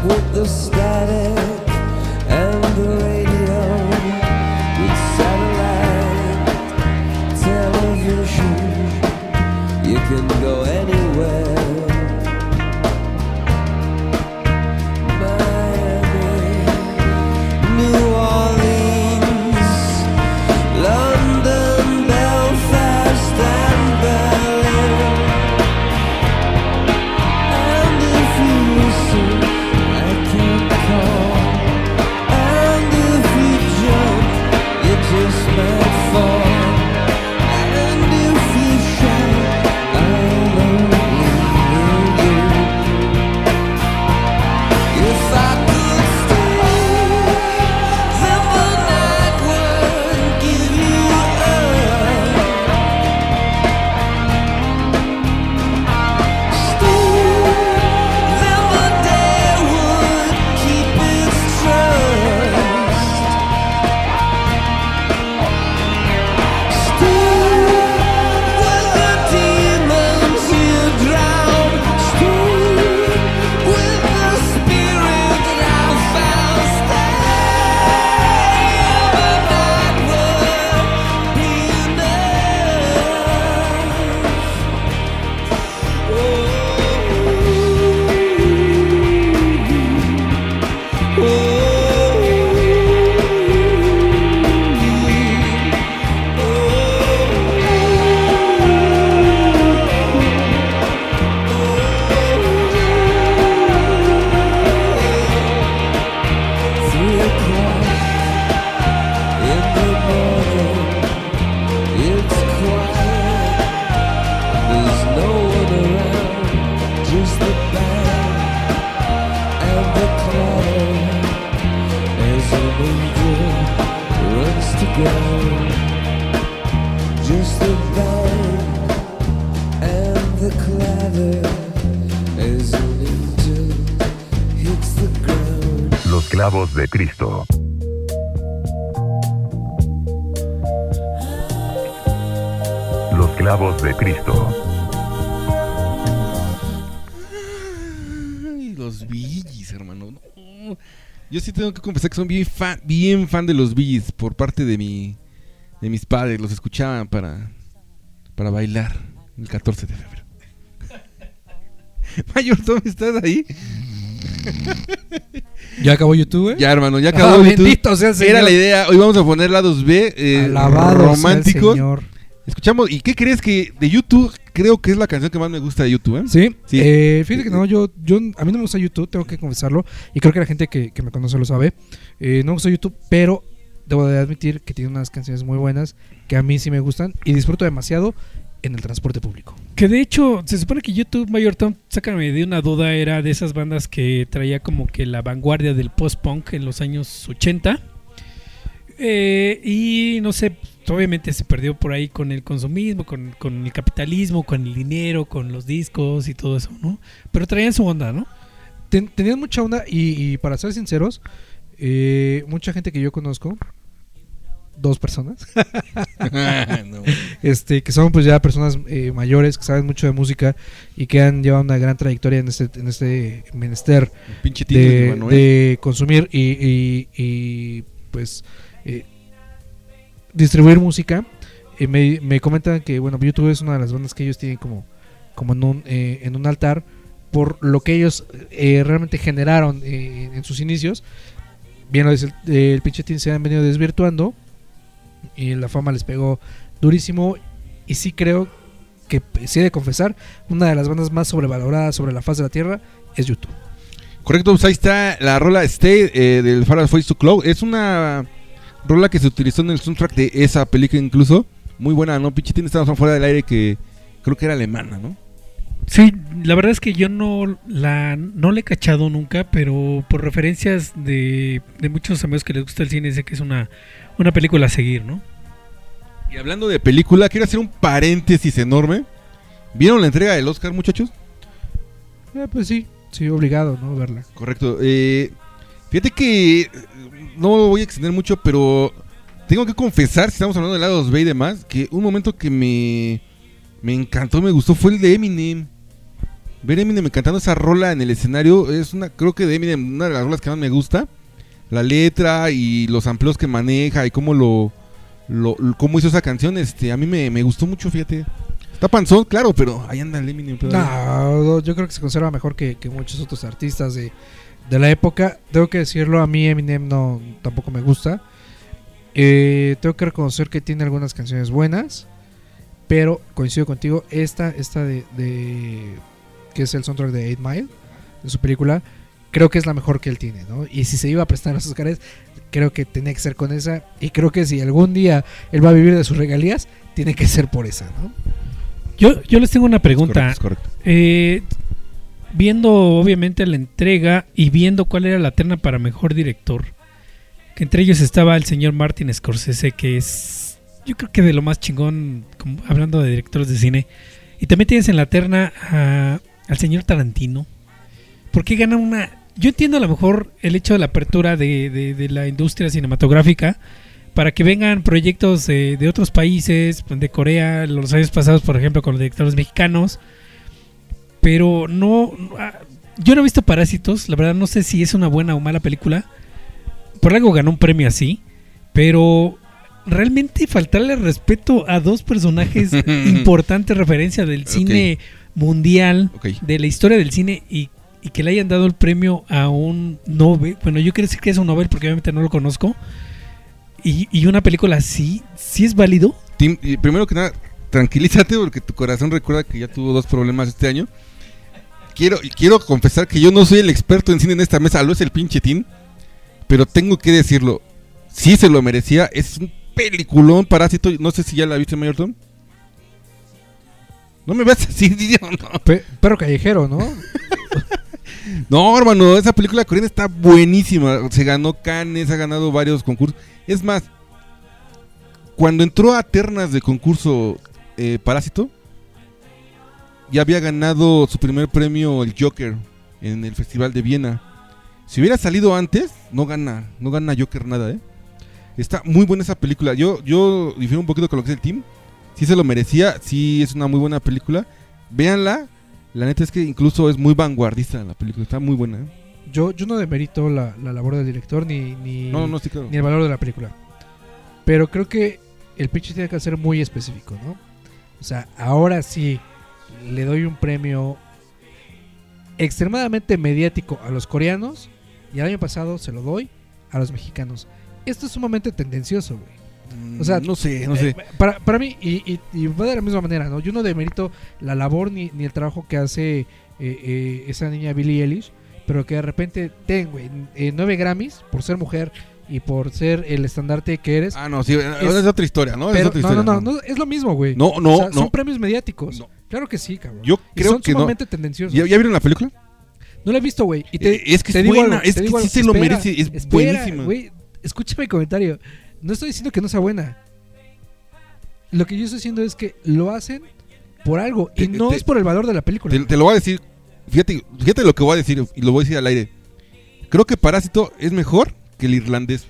With the static Los clavos de Cristo. Los clavos de Cristo. Yo sí tengo que confesar que soy bien fan, bien fan de los Billys por parte de mi de mis padres. Los escuchaban para para bailar el 14 de febrero. [LAUGHS] Mayor, ¿tú estás ahí? [LAUGHS] ¿Ya acabó YouTube? Ya, hermano, ya Ah, acabó. YouTube. bendito sea el Señor. Era la idea. Hoy vamos a poner lados B eh, Alabado sea el románticos. Señor. Escuchamos. ¿Y qué crees que de YouTube? Creo que es la canción que más me gusta de YouTube. ¿eh? Sí, Sí. Eh, fíjate que no, yo, yo, a mí no me gusta YouTube, tengo que confesarlo, y creo que la gente que, que me conoce lo sabe. Eh, no me gusta YouTube, pero debo de admitir que tiene unas canciones muy buenas que a mí sí me gustan y disfruto demasiado en el transporte público. Que de hecho, se supone que YouTube Mayor Tom, sácame de una duda, era de esas bandas que traía como que la vanguardia del post-punk en los años 80. Eh, y no sé, obviamente se perdió por ahí con el consumismo, con, con el capitalismo, con el dinero, con los discos y todo eso, ¿no? Pero traían su onda, ¿no? Ten- tenían mucha onda y, y para ser sinceros, eh, mucha gente que yo conozco, dos personas, No. [LAUGHS] [LAUGHS] este, que son pues ya personas eh, mayores que saben mucho de música y que han llevado una gran trayectoria en este, en este menester de de, Manuel. de consumir y, y- y, pues distribuir música. Eh, me, me comentan que bueno, YouTube es una de las bandas que ellos tienen como, como en, un, eh, en un altar por lo que ellos eh, realmente generaron eh, en sus inicios. Bien el, el pinche Teen, se han venido desvirtuando y la fama les pegó durísimo y sí creo que sí he de confesar, una de las bandas más sobrevaloradas sobre la faz de la tierra es YouTube. Correcto, pues ahí está la rola Stay eh, del Farrah Face to Cloud. Es una rola que se utilizó en el soundtrack de esa película incluso. Muy buena, ¿no? Pinche tiene esta fuera del aire que creo que era alemana, ¿no? Sí, la verdad es que yo no la no le he cachado nunca, pero por referencias de, de muchos amigos que les gusta el cine, sé que es una, una película a seguir, ¿no? Y hablando de película, quiero hacer un paréntesis enorme. ¿Vieron la entrega del Oscar, muchachos? Eh, pues sí, sí, obligado, ¿no? Verla. Correcto. Eh, fíjate que no voy a extender mucho, pero tengo que confesar, si estamos hablando de lados B y demás, que un momento que me, me encantó, me gustó fue el de Eminem. ver Eminem cantando esa rola en el escenario es una, creo que de Eminem, una de las rolas que más me gusta. La letra y los amplios que maneja y cómo lo, lo- cómo hizo esa canción, este, a mí me, me gustó mucho, fíjate. Está panzón, claro, pero ahí anda el Eminem. No, yo creo que se conserva mejor que, que muchos otros artistas de, de la época. Tengo que decirlo, a mí Eminem no tampoco me gusta. Eh, tengo que reconocer que tiene algunas canciones buenas, pero coincido contigo, esta, esta de, de- que es el soundtrack de 8 Mile, de su película, creo que es la mejor que él tiene, ¿no? Y si se iba a prestar a los Oscars, creo que tenía que ser con esa, y creo que si algún día él va a vivir de sus regalías, tiene que ser por esa, ¿no? Yo, yo les tengo una Es pregunta. correcto, es correcto. Eh, viendo obviamente la entrega y viendo cuál era la terna para mejor director, que entre ellos estaba el señor Martin Scorsese, que es yo creo que de lo más chingón, hablando de directores de cine, y también tienes en la terna a- al señor Tarantino. ¿Por qué gana una...? Yo entiendo a lo mejor el hecho de la apertura de, de- la industria cinematográfica para que vengan proyectos de, de otros países, de Corea, los años pasados, por ejemplo, con los directores mexicanos. Pero no. ah, Yo no he visto Parásitos, la verdad no sé si es una buena o mala película. Por algo ganó un premio así. Pero realmente faltarle respeto a dos personajes [LAUGHS] importantes, referencia del cine mundial, de la historia del cine y, y que le hayan dado el premio a un Nobel. Bueno, yo quiero decir que es un Nobel porque obviamente no lo conozco. Y, y una película así, ¿sí es válido? Tim, primero que nada, tranquilízate porque tu corazón recuerda que ya tuvo dos problemas este año. Quiero, quiero confesar que yo no soy el experto en cine en esta mesa, lo es el pinche Tim. Pero tengo que decirlo, sí se lo merecía, es un peliculón parásito. No sé si ya la viste, Mayor Tom. No me veas así, [LAUGHS] idiota, no. Pe- perro callejero, ¿no? [LAUGHS] No, hermano, esa película coreana está buenísima. Se ganó Cannes, ha ganado varios concursos. Es más, cuando entró a ternas de concurso eh, Parásito, ya había ganado su primer premio el Joker en el Festival de Viena. Si hubiera salido antes, no gana, no gana Joker nada, ¿eh? Está muy buena esa película. Yo, yo difiero un poquito con lo que es el team. Sí se lo merecía, sí es una muy buena película. Véanla. La neta es que incluso es muy vanguardista la película, está muy buena. ¿eh? Yo, yo no demerito la, la labor del director ni, ni, No, no, sí, claro. ni el valor de la película. Pero creo que el pitch tiene que ser muy específico, ¿no? O sea, ahora sí le doy un premio extremadamente mediático a los coreanos y el año pasado se lo doy a los mexicanos. Esto es sumamente tendencioso, güey. O sea, no sé, no sé. Eh, para, para mí, y, y- y va de la misma manera, ¿no? Yo no demerito la labor ni, ni el trabajo que hace eh, eh, esa niña Billie Eilish, pero que de repente ten, güey, eh, nueve Grammys por ser mujer y por ser el estandarte que eres. Ah, no, sí, es, otra historia, ¿no? es otra historia. no, no, no, es lo mismo, güey. No, no, O sea, no. Son premios mediáticos. Claro que sí, cabrón. Yo y creo son que no. sumamente tendenciosos. ¿Ya, ya vieron la película? No la he visto, güey. Eh, es que te es digo buena, algo, es te que sí se lo merece, es espera, buenísima. güey. Escúchame mi comentario. No estoy diciendo que no sea buena. Lo que yo estoy diciendo es que lo hacen por algo. Te- y no te- es por el valor de la película. Te, te lo voy a decir. Fíjate, fíjate lo que voy a decir y lo voy a decir al aire. Creo que Parásito es mejor que el irlandés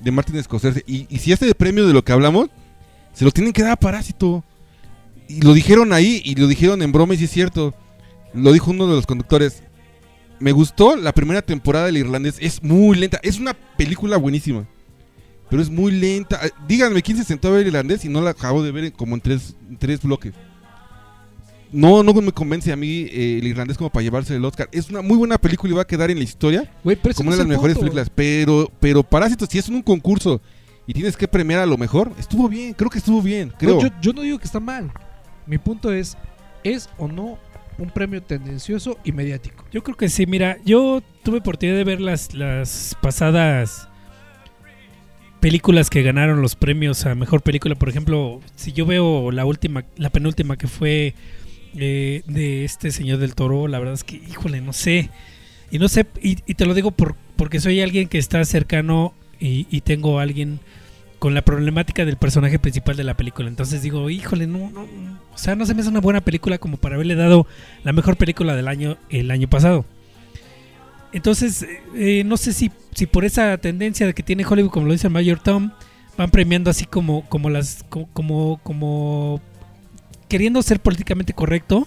de Martin Scorsese. Y, y si este premio de lo que hablamos, se lo tienen que dar a Parásito. Y lo dijeron ahí y lo dijeron en broma y sí es cierto. Lo dijo uno de los conductores. Me gustó la primera temporada del irlandés. Es muy lenta. Es una película buenísima. Pero es muy lenta. Díganme quién se sentó a ver irlandés y no la acabo de ver como en tres, en tres bloques. No, no me convence a mí eh, el irlandés como para llevarse el Oscar. Es una muy buena película y va a quedar en la historia pero como no una de las mejores punto. películas. Pero, pero Parásitos, si es en un concurso y tienes que premiar a lo mejor, estuvo bien, creo que estuvo bien, creo. No, yo, yo no digo que está mal. Mi punto es, ¿es o no un premio tendencioso y mediático? Yo creo que sí, mira, yo tuve oportunidad de ver las, las pasadas películas que ganaron los premios a mejor película. Por ejemplo, si yo veo la última, la penúltima que fue eh, de este señor del toro, la verdad es que, híjole, no sé. Y no sé, y, y te lo digo por, porque soy alguien que está cercano y, tengo a alguien con la problemática del personaje principal de la película. Entonces digo, híjole, no, no, o sea, no se me hace una buena película como para haberle dado la mejor película del año el año pasado. Entonces, eh, eh, no sé si, si por esa tendencia de que tiene Hollywood, como lo dice el Mayor Tom, van premiando así como, como las, co- como, como, queriendo ser políticamente correcto,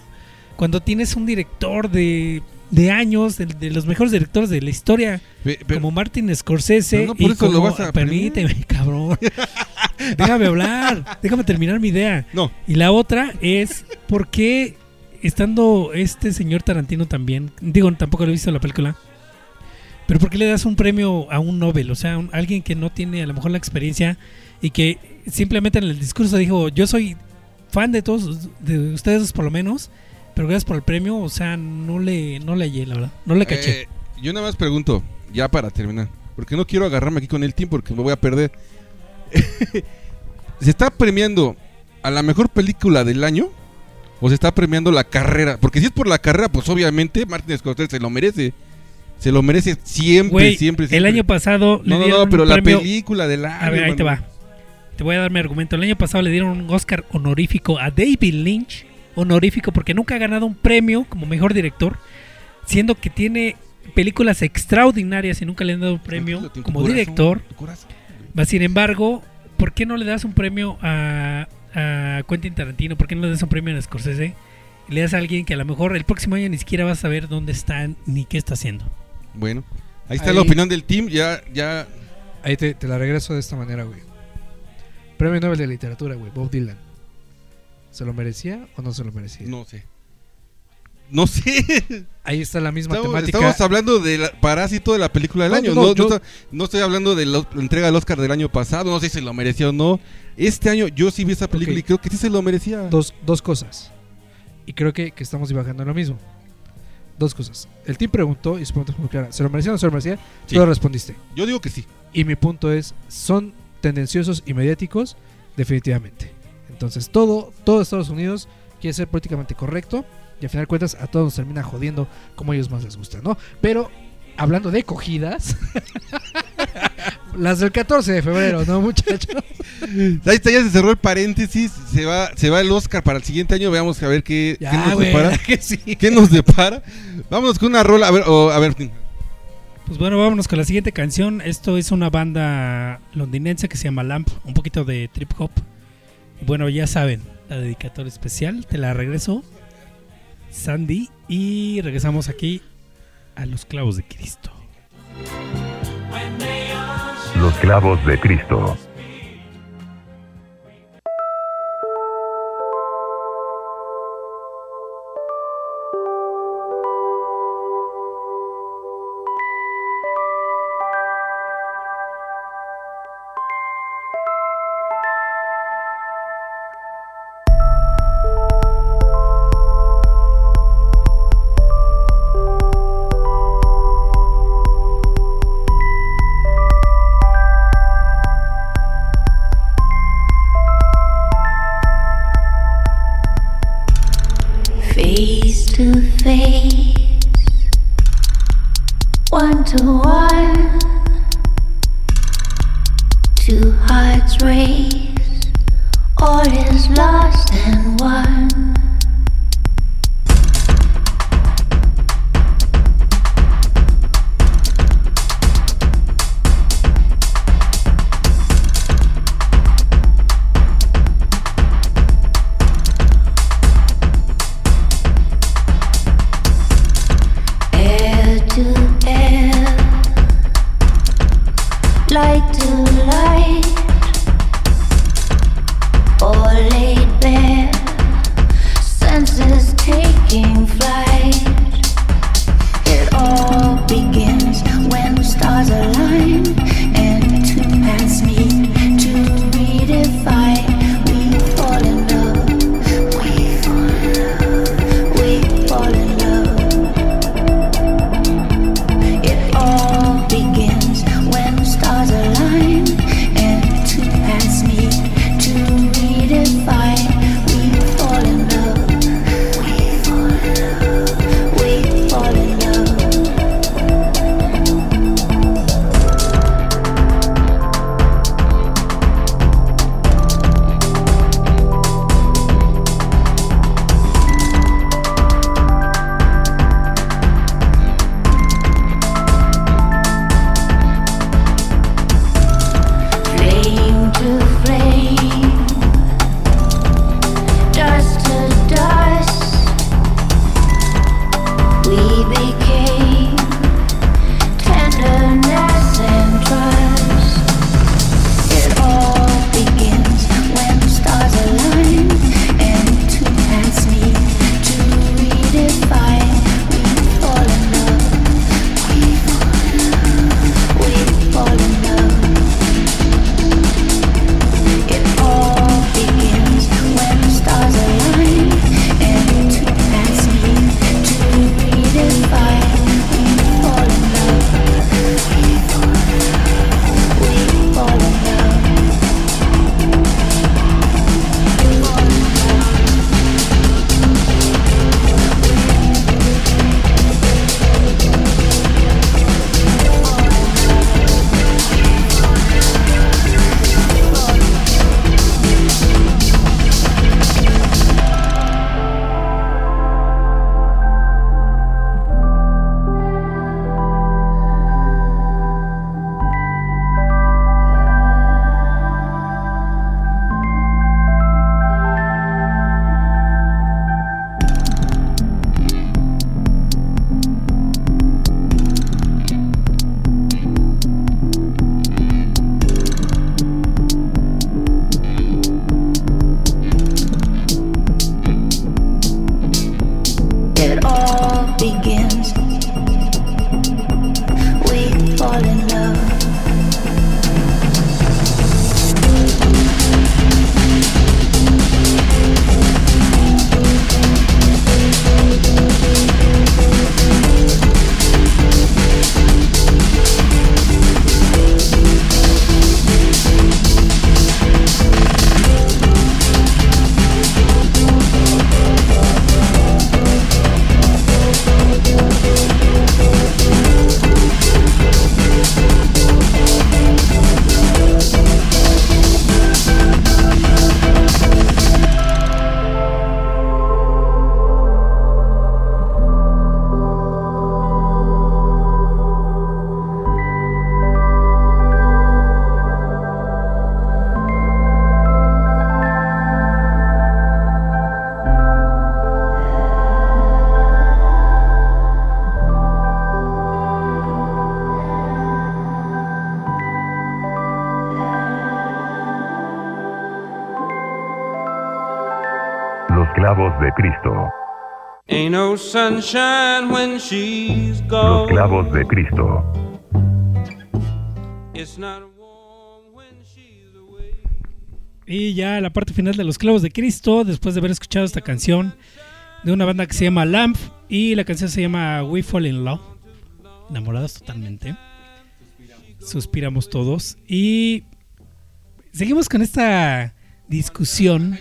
cuando tienes un director de, de años, de, de los mejores directores de la historia, pero- como Martin Scorsese. No por y eso lo como- vas a Permíteme, cabrón. [LAUGHS] déjame hablar, déjame terminar mi idea. no, Y la otra es, ¿por qué estando este señor Tarantino también, digo, tampoco lo he visto la película, pero ¿por qué le das un premio a un Nobel? O sea, un- alguien que no tiene a lo mejor la experiencia y que simplemente en el discurso dijo, yo soy fan de todos, de ustedes por lo menos, pero gracias por el premio, o sea, no le, no le hallé, la verdad, no le caché. Eh, yo nada más pregunto, ya para terminar, porque no quiero agarrarme aquí con el team porque me voy a perder. [LAUGHS] ¿Se está premiando a la mejor película del año? ¿O se está premiando la carrera? Porque si es por la carrera, pues obviamente Martin Scorsese se lo merece. Se lo merece siempre, Güey, siempre, el siempre. año pasado le No, no, no, pero la premio- película del año. A ver, ahí te va. Te voy a dar mi argumento. El año pasado le dieron un Oscar honorífico a David Lynch. Honorífico porque nunca ha ganado un premio como mejor director. Siendo que tiene películas extraordinarias y nunca le han dado un premio como corazón, director. Va, Sin embargo, ¿por qué no le das un premio a, a Quentin Tarantino? ¿Por qué no le das un premio a Scorsese? Y le das a alguien que a lo mejor el próximo año ni siquiera vas a saber dónde está ni qué está haciendo. Bueno, ahí está Ahí- la opinión del team. Ya, ya. Ahí te, te la regreso de esta manera, güey. Premio Nobel de Literatura, güey. Bob Dylan. ¿Se lo merecía o no se lo merecía? No sé. No sé. Ahí está la misma Estamos, temática. estamos hablando del parásito de la película del No, año. no, No, no yo- está- no estoy hablando de la entrega del Oscar del año pasado. No sé si se lo merecía o no. Este año yo sí vi esa película y creo que sí se lo merecía. dos, dos cosas. Y creo que, que estamos divagando en lo mismo. Dos cosas. El team preguntó y su pregunta es muy clara. ¿Se lo merecía o no se lo merecía? Sí. Tú lo respondiste. Yo digo que sí. Y mi punto es, ¿son tendenciosos y mediáticos? Definitivamente. Entonces todo, todo Estados Unidos quiere ser políticamente correcto y al final de cuentas a todos nos termina jodiendo como a ellos más les gusta, ¿no? Pero hablando de cogidas, [LAUGHS] las del 14 de febrero, ¿no, muchachos? Ahí está, ya se cerró el paréntesis. Se va, se va el Oscar para el siguiente año. Veamos a ver qué, qué nos güey, depara. [LAUGHS] sí. ¿Qué nos depara? Vámonos con una rola. A ver, o- a ver. Pues bueno, vámonos con la siguiente canción. Esto es una banda londinense que se llama Lamp, un poquito de trip hop. Bueno, ya saben, la dedicatoria especial, te la regreso, Sandy, y regresamos aquí a los clavos de Cristo. Los clavos de Cristo. De Cristo. Ain't no sunshine when she's Los gone. clavos de Cristo. It's not warm when she's away. Y ya la parte final de Los Clavos de Cristo, después de haber escuchado esta canción de una banda que se llama Lamp y la canción se llama We Fall in Love. Enamorados totalmente. Suspiramos todos. Y seguimos con esta discusión.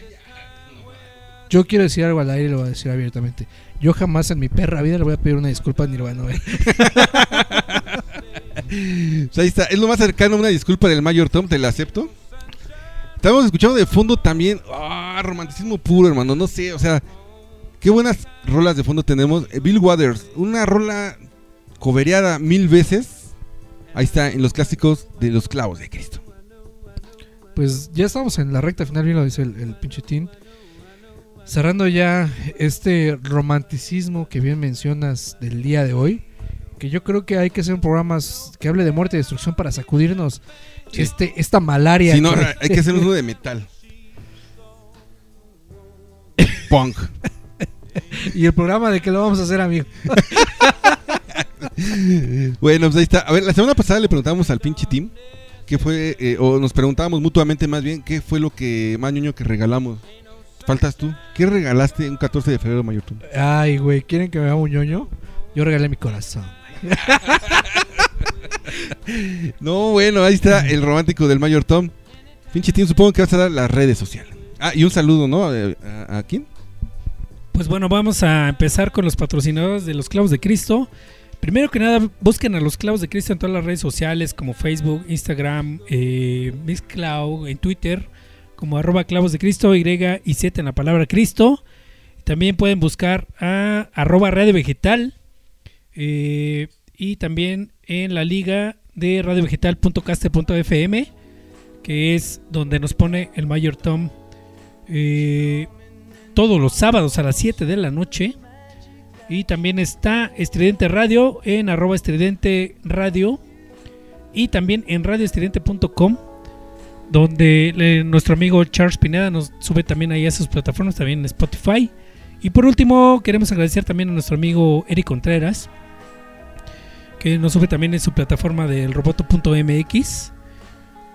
Yo quiero decir algo al aire y lo voy a decir abiertamente. Yo jamás en mi perra vida le voy a pedir una disculpa a Nirvana. ¿eh? Pues [LAUGHS] ahí está, es lo más cercano a una disculpa del Mayor Tom, te la acepto. Estamos escuchando de fondo también, ah, romanticismo puro, hermano, no sé, o sea, qué buenas rolas de fondo tenemos. Eh, Bill Waters, una rola cobereada mil veces. Ahí está, en los clásicos de los clavos de Cristo. Pues ya estamos en la recta final, bien lo dice el, el pinche Tin. Cerrando ya este romanticismo que bien mencionas del día de hoy. Que yo creo que hay que hacer un programa que hable de muerte y destrucción para sacudirnos Sí. este, esta malaria. Si no, hay que hacer uno de metal. Punk. y el programa de que lo vamos a hacer, amigo. [LAUGHS] Bueno, pues ahí está. A ver, la semana pasada le preguntamos al pinche team qué fue, eh, o nos preguntábamos mutuamente más bien, qué fue lo que más ñoño que regalamos. Faltas tú. ¿Qué regalaste un 14 de febrero, Mayor? Ay, güey, ¿quieren que me haga un ñoño? Yo regalé mi corazón. [LAUGHS] No, bueno, ahí está el romántico del Mayor Tom. Pinche team, supongo que vas a dar las redes sociales. Ah, y un saludo, ¿no? Eh, ¿A, a quién? Pues bueno, vamos a empezar con los patrocinadores de los Clavos de Cristo. Primero que nada, busquen a los Clavos de Cristo en todas las redes sociales como Facebook, Instagram, eh, Mixcloud, en Twitter, como arroba clavos de Cristo, Y y Z en la palabra Cristo. También pueden buscar a arroba Radio Vegetal eh, y también en la liga de radiovegetal.caster.fm, que es donde nos pone el Mayor Tom eh, todos los sábados a las 7 de la noche. Y también está Estridente Radio en arroba estridente radio. Y también en radioestridente.com. Donde nuestro amigo Charles Pineda nos sube también ahí a sus plataformas, también en Spotify. Y por último, queremos agradecer también a nuestro amigo Eric Contreras. Que nos sube también en su plataforma del roboto.mx.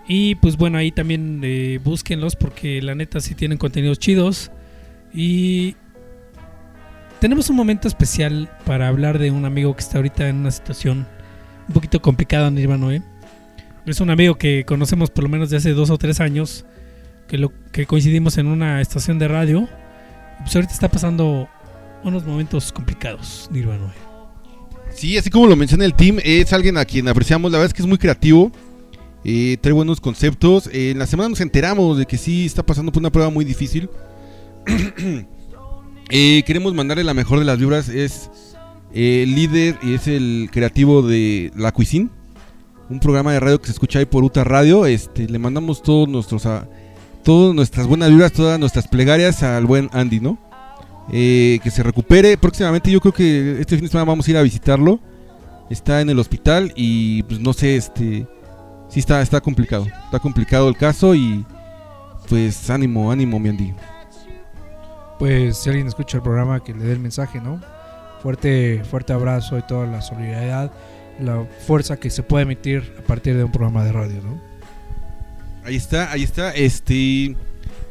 Y pues bueno, ahí también eh, búsquenlos porque la neta sí tienen contenidos chidos. Y tenemos un momento especial para hablar de un amigo que está ahorita en una situación un poquito complicada, Nirvana, ¿eh? Es un amigo que conocemos por lo menos de hace dos o tres años, que, lo, que coincidimos en una estación de radio. Pues ahorita está pasando unos momentos complicados, Nirvana. Sí, así como lo menciona el team, es alguien a quien apreciamos. La verdad es que es muy creativo. eh, trae buenos conceptos. eh, en la semana nos enteramos de que sí está pasando por una prueba muy difícil. [CLEARS THROAT] Eh, queremos mandarle la mejor de las vibras. Es eh, el líder y es el creativo de La Cuisine. Un programa de radio que se escucha ahí por Uta Radio. Este, le mandamos todos nuestros a- todas nuestras buenas vibras, todas nuestras plegarias al buen Andy, ¿no? Eh, que se recupere. Próximamente yo creo que este fin de semana vamos a ir a visitarlo. Está en el hospital y pues no sé, este sí está está complicado. Está complicado el caso y pues ánimo, ánimo, mi Andy. Pues si alguien escucha el programa, que le dé el mensaje, ¿no? Fuerte, fuerte abrazo y toda la solidaridad, la fuerza que se puede emitir a partir de un programa de radio, ¿no? Ahí está, ahí está. Este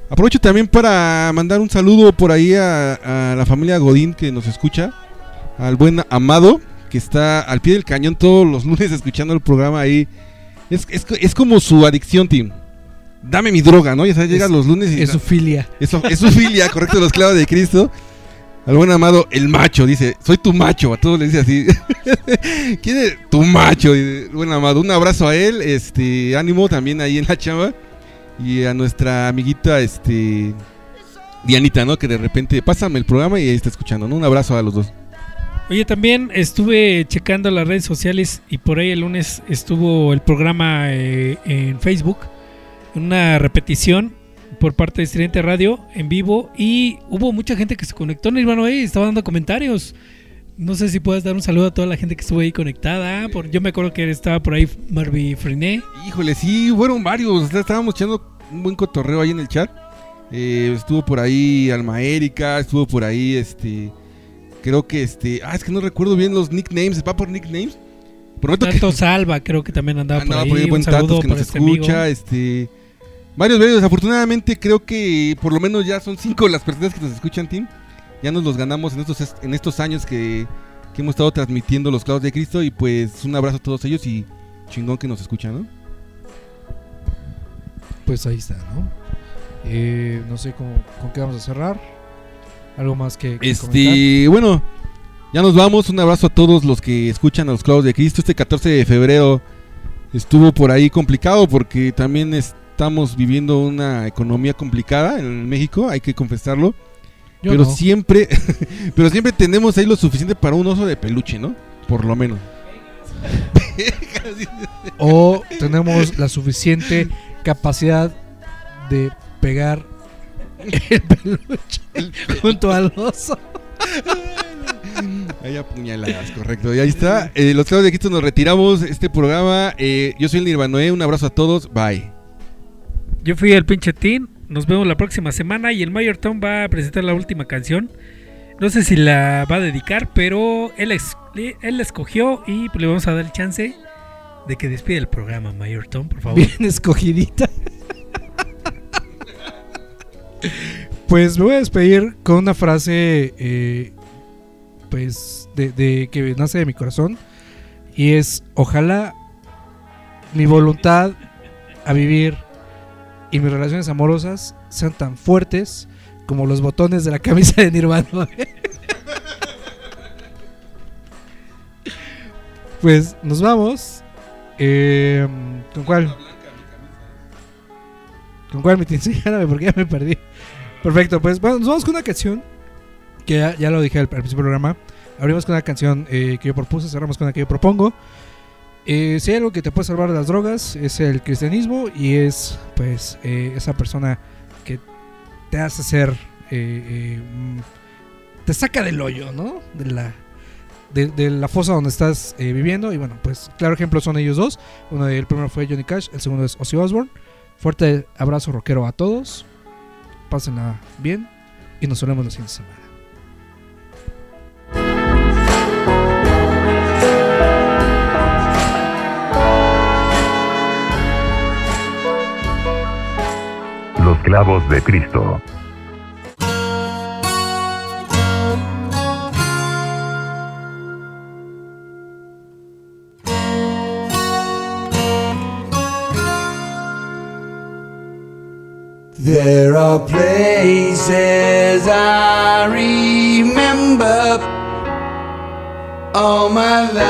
aprovecho también para mandar un saludo por ahí a, a la familia Godín que nos escucha, al buen Amado que está al pie del cañón todos los lunes [LAUGHS] escuchando el programa ahí. Es, es, es como su adicción, Tim. Dame mi droga, ¿no? Ya sabes, llega Es- los lunes y Es su filia. Eso, es su filia, correcto, los clavos de Cristo. Al buen amado, el macho, dice, soy tu macho, a todos le dice así. [LAUGHS] ¿Quién es tu macho? Buen amado, un abrazo a él, este, ánimo también ahí en la chamba. Y a nuestra amiguita, este, Dianita, ¿no? Que de repente, pásame el programa y ahí está escuchando, ¿no? Un abrazo a los dos. Oye, también estuve checando las redes sociales y por ahí el lunes estuvo el programa eh, en Facebook, una repetición por parte de Estridente Radio en vivo y hubo mucha gente que se conectó, hermano, y estaba dando comentarios. No sé si puedes dar un saludo a toda la gente que estuvo ahí conectada. Por, yo me acuerdo que estaba por ahí Marvi Frené. Híjole, sí, fueron varios. Estábamos echando un buen cotorreo ahí en el chat. eh, estuvo por ahí Alma Erika, estuvo por ahí este creo que este, ah, es que no recuerdo bien los nicknames, va por nicknames. Prometo que Tato Salva creo que también andaba, andaba por por ahí. ahí buen saludo Tatos que nos este amigo. escucha, este varios varios, desafortunadamente creo que por lo menos ya son cinco las personas que nos escuchan, Tim. Ya nos los ganamos en estos en estos años que, que hemos estado transmitiendo los clavos de Cristo y pues un abrazo a todos ellos y chingón que nos escuchan, ¿no? Pues ahí está, ¿no? Eh, no sé cómo, con qué vamos a cerrar. Algo más que, que comentar? Este, bueno, ya nos vamos. Un abrazo a todos los que escuchan a los clavos de Cristo. Este 14 de febrero estuvo por ahí complicado porque también estamos viviendo una economía complicada en México, hay que confesarlo. Yo pero no. siempre, [LAUGHS] pero siempre tenemos ahí lo suficiente para un oso de peluche, ¿no? Por lo menos. O tenemos la suficiente capacidad de pegar el peluche junto al oso. Ahí apuñaladas, correcto. Y ahí está. Eh, los clavos de Cristo nos retiramos este programa. Eh, yo soy el Nirvanoé. Un abrazo a todos. Bye. Yo fui el pinche Tin. Nos vemos la próxima semana y el Mayor Tom va a presentar la última canción. No sé si la va a dedicar, pero él, él la escogió y pues, le vamos a dar el chance de que despide el programa, Mayor Tom, por favor. Bien escogidita. Pues me voy a despedir con una frase, eh, pues, de, de- que nace de mi corazón. Y es, ojalá mi voluntad a vivir y mis relaciones amorosas sean tan fuertes como los botones de la camisa de Nirvana. pues nos vamos. Eh, ¿Con cuál? ¿Con cuál [LAUGHS] me Síganme porque ya me perdí. Perfecto, pues bueno, nos vamos con una canción que ya, ya lo dije al, al principio del programa. Abrimos con una canción eh, que yo propuse, cerramos con la que yo propongo. Eh, si hay algo que te puede salvar de las drogas, es el cristianismo y es pues eh, esa persona que te hace ser, eh, te saca del hoyo, ¿no? De la, de, la fosa donde estás viviendo. Y bueno, pues claro ejemplo son ellos dos. Uno el primero fue Johnny Cash, el segundo es Ozzy Osbourne. Fuerte abrazo rockero a todos. Pásenla bien y nos vemos la siguiente semana. Los clavos de Cristo. There are places I remember all my life,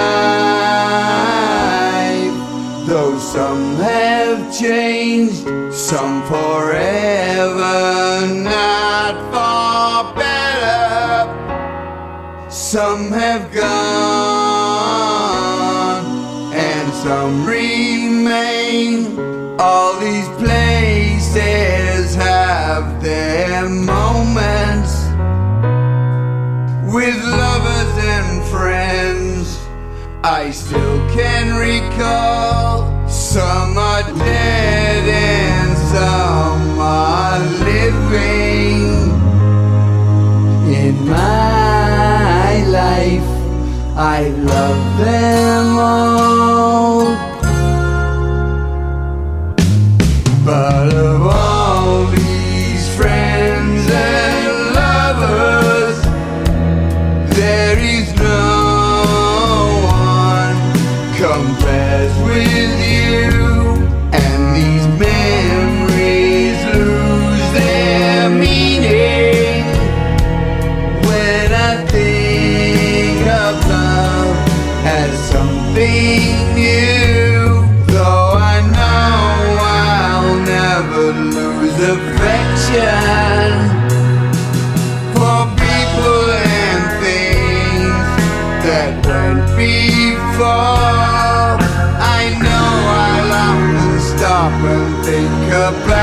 though some have changed, some forever, not for better. Some have gone and some remain. All these places have their moments with lovers and friends. I still can recall some are dead I love them all. the black.